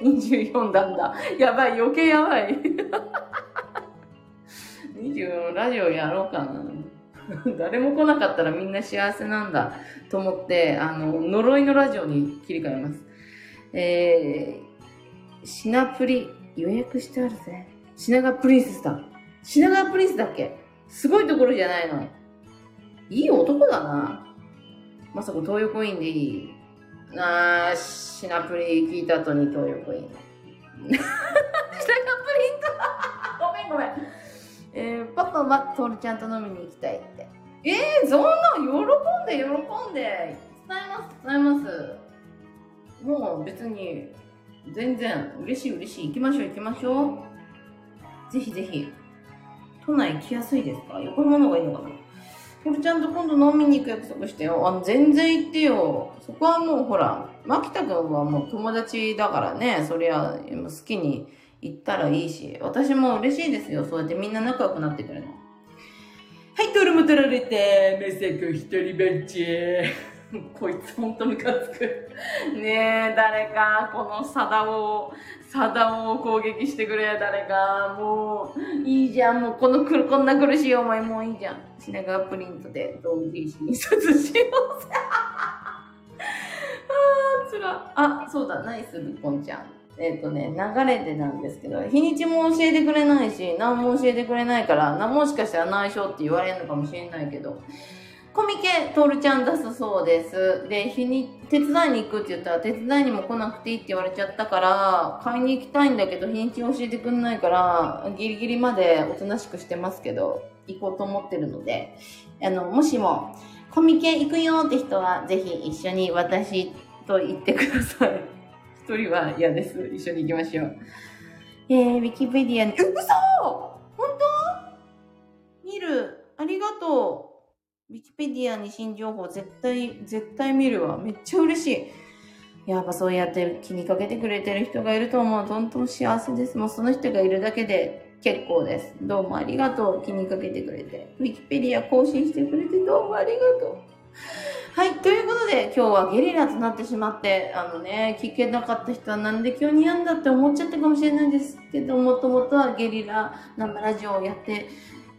A: 24なんだ。やばい、余計やばい。24ラジオやろうかな。誰も来なかったらみんな幸せなんだと思って、あの、呪いのラジオに切り替えます。えー、シナプリ予約してあるぜ。品川プリンセスだ。品川プリンスだっけ？すごいところじゃないの。いい男だな。まさか東横インでいいあー、シナプリ聞いた後に東横イン。シナプリン ごめんごめん。えー、パパはトールちゃんと飲みに行きたいって。えー、そんな喜んで喜んで。伝えます、伝えます。もう別に、全然嬉しい嬉しい。行きましょう行きましょう。ぜひぜひ。都内来やすいですか？横浜の方がいいのかな？これちゃんと今度飲みに行く約束してよ。あの、全然行ってよ。そこはもうほら、牧田君はもう友達だからね。そりゃ、好きに行ったらいいし。私も嬉しいですよ。そうやってみんな仲良くなってくれるの。はい、トルも取られて、めせく一人ぼっち。こいつほんとムカつく。ねえ、誰か、このサダを、サダを攻撃してくれ、誰か。もう、いいじゃん。もうこのく、こんな苦しい思いもういいじゃん。品川プリントで同時印刷しようぜ。あー、つら。あ、そうだ、ナイス、ルコンちゃん。えっ、ー、とね、流れでなんですけど、日にちも教えてくれないし、何も教えてくれないから、なもしかしたら内緒って言われるのかもしれないけど、コミケ、トールちゃん出すそうです。で、日に、手伝いに行くって言ったら、手伝いにも来なくていいって言われちゃったから、買いに行きたいんだけど、日にち教えてくんないから、ギリギリまでおとなしくしてますけど、行こうと思ってるので、あの、もしも、コミケ行くよって人は、ぜひ一緒に私と行ってください。一人は嫌です。一緒に行きましょう。えー、ウィキペディアに、う、嘘本当?見る。ありがとう。ウィキペディアに新情報絶対、絶対見るわ。めっちゃ嬉しい。やっぱそうやって気にかけてくれてる人がいると思う。本当幸せです。もうその人がいるだけで結構です。どうもありがとう。気にかけてくれて。ウィキペディア更新してくれてどうもありがとう。はい。ということで、今日はゲリラとなってしまって、あのね、聞けなかった人はなんで今日にやんだって思っちゃったかもしれないんですけど、もともとはゲリラ生ラジオをやって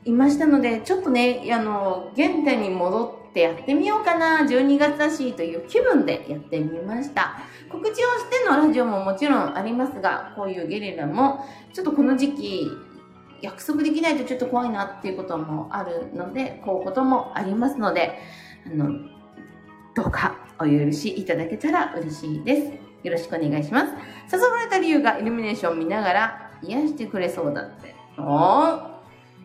A: いましたので、ちょっとね、あの、原点に戻ってやってみようかな、12月だしという気分でやってみました。告知をしてのラジオももちろんありますが、こういうゲリラも、ちょっとこの時期、約束できないとちょっと怖いなっていうこともあるので、こういうこともありますので、あの、どうかお許しいただけたら嬉しいです。よろしくお願いします。誘われた理由がイルミネーション見ながら癒してくれそうだって。おー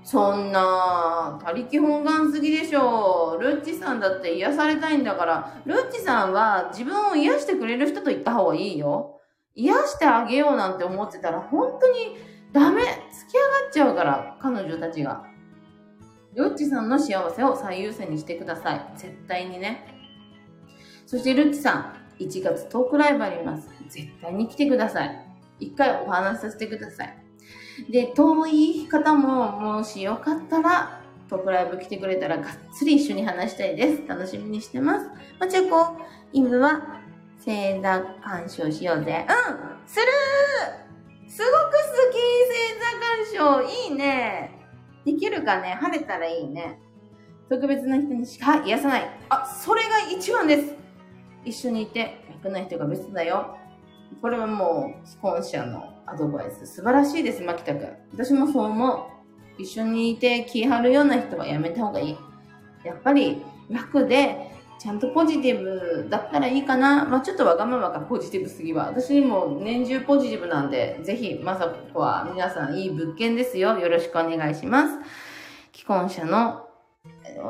A: そんな、他力本願すぎでしょう。ルッチさんだって癒されたいんだから、ルッチさんは自分を癒してくれる人と言った方がいいよ。癒してあげようなんて思ってたら本当にダメ。突き上がっちゃうから、彼女たちが。ルッチさんの幸せを最優先にしてください。絶対にね。そしてルッチさん、1月トークライブあります。絶対に来てください。一回お話しさせてください。で、遠い方も、もしよかったら、トークライブ来てくれたらがっつり一緒に話したいです。楽しみにしてます。まちゃこ、イムは、星座鑑賞しようぜ。うんするすごく好き星座鑑賞いいねできるかね？晴れたらいいね。特別な人にしか癒さない。あ、それが一番です。一緒にいて楽な人が別だよ。これはもう、既婚者のアドバイス。素晴らしいです、牧田くん。私もそう思う。一緒にいて気張るような人はやめた方がいい。やっぱり楽で、ちゃんとポジティブだったらいいかな。まあちょっとわがままがポジティブすぎは。私にも年中ポジティブなんで、ぜひ、まさこは皆さんいい物件ですよ。よろしくお願いします。既婚者の、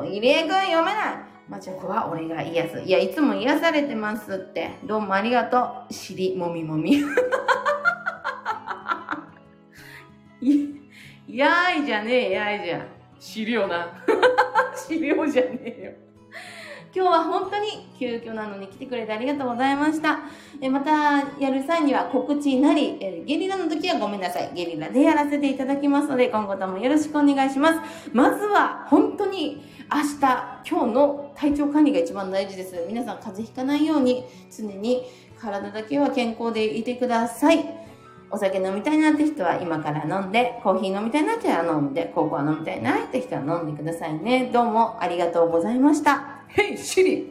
A: 入江くん読めないまちゃこは俺が癒す。いや、いつも癒されてますって。どうもありがとう。尻もみもみ。いやーいじゃねえ、やいじゃ。資料な。資料じゃねえよ。今日は本当に急遽なのに来てくれてありがとうございました。えまたやる際には告知なり、えゲリラの時はごめんなさい。ゲリラでやらせていただきますので、今後ともよろしくお願いします。まずは本当に明日、今日の体調管理が一番大事です。皆さん風邪ひかないように常に体だけは健康でいてください。お酒飲みたいなって人は今から飲んで、コーヒー飲みたいなって人は飲んで、コーコア飲みたいなって人は飲んでくださいね。どうもありがとうございました。ヘイ、シリ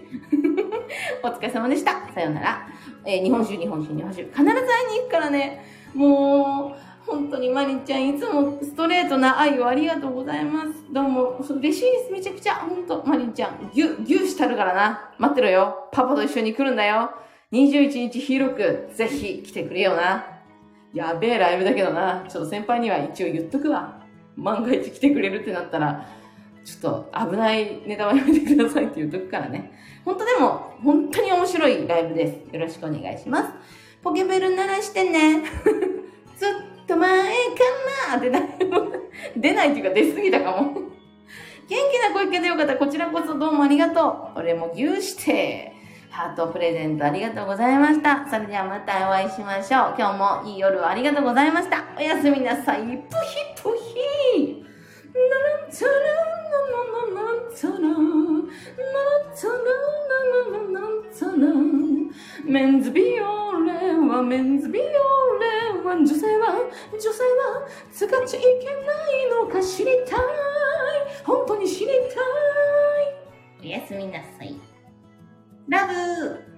A: お疲れ様でした。さようなら。えー日本酒、日本酒、日本酒。必ず会いに行くからね。もう、本当にマリンちゃん、いつもストレートな愛をありがとうございます。どうも、嬉しいです。めちゃくちゃ。本当マリンちゃん、ぎゅ、ぎゅうしたるからな。待ってろよ。パパと一緒に来るんだよ。21日広く、ぜひ来てくれよな。やべえライブだけどな。ちょっと先輩には一応言っとくわ。万が一来てくれるってなったら、ちょっと危ないネタはやめてくださいって言うとくからね。本当でも、本当に面白いライブです。よろしくお願いします。ポケベル鳴らしてね。ずっと前かな出ない。出ないっていうか出すぎたかも。元気な声聞けてよかった。こちらこそどうもありがとう。俺もぎゅうして。ハートプレゼントありがとうございました。それではまたお会いしましょう。今日もいい夜をありがとうございました。おやすみなさい。プヒプヒなんちゃらなななんちゃらなんちゃらななななんちゃらメンズビオレはメンズビオレは女性は女性は使っちゃいけないのか知りたい本当に知りたいおやすみなさいラブ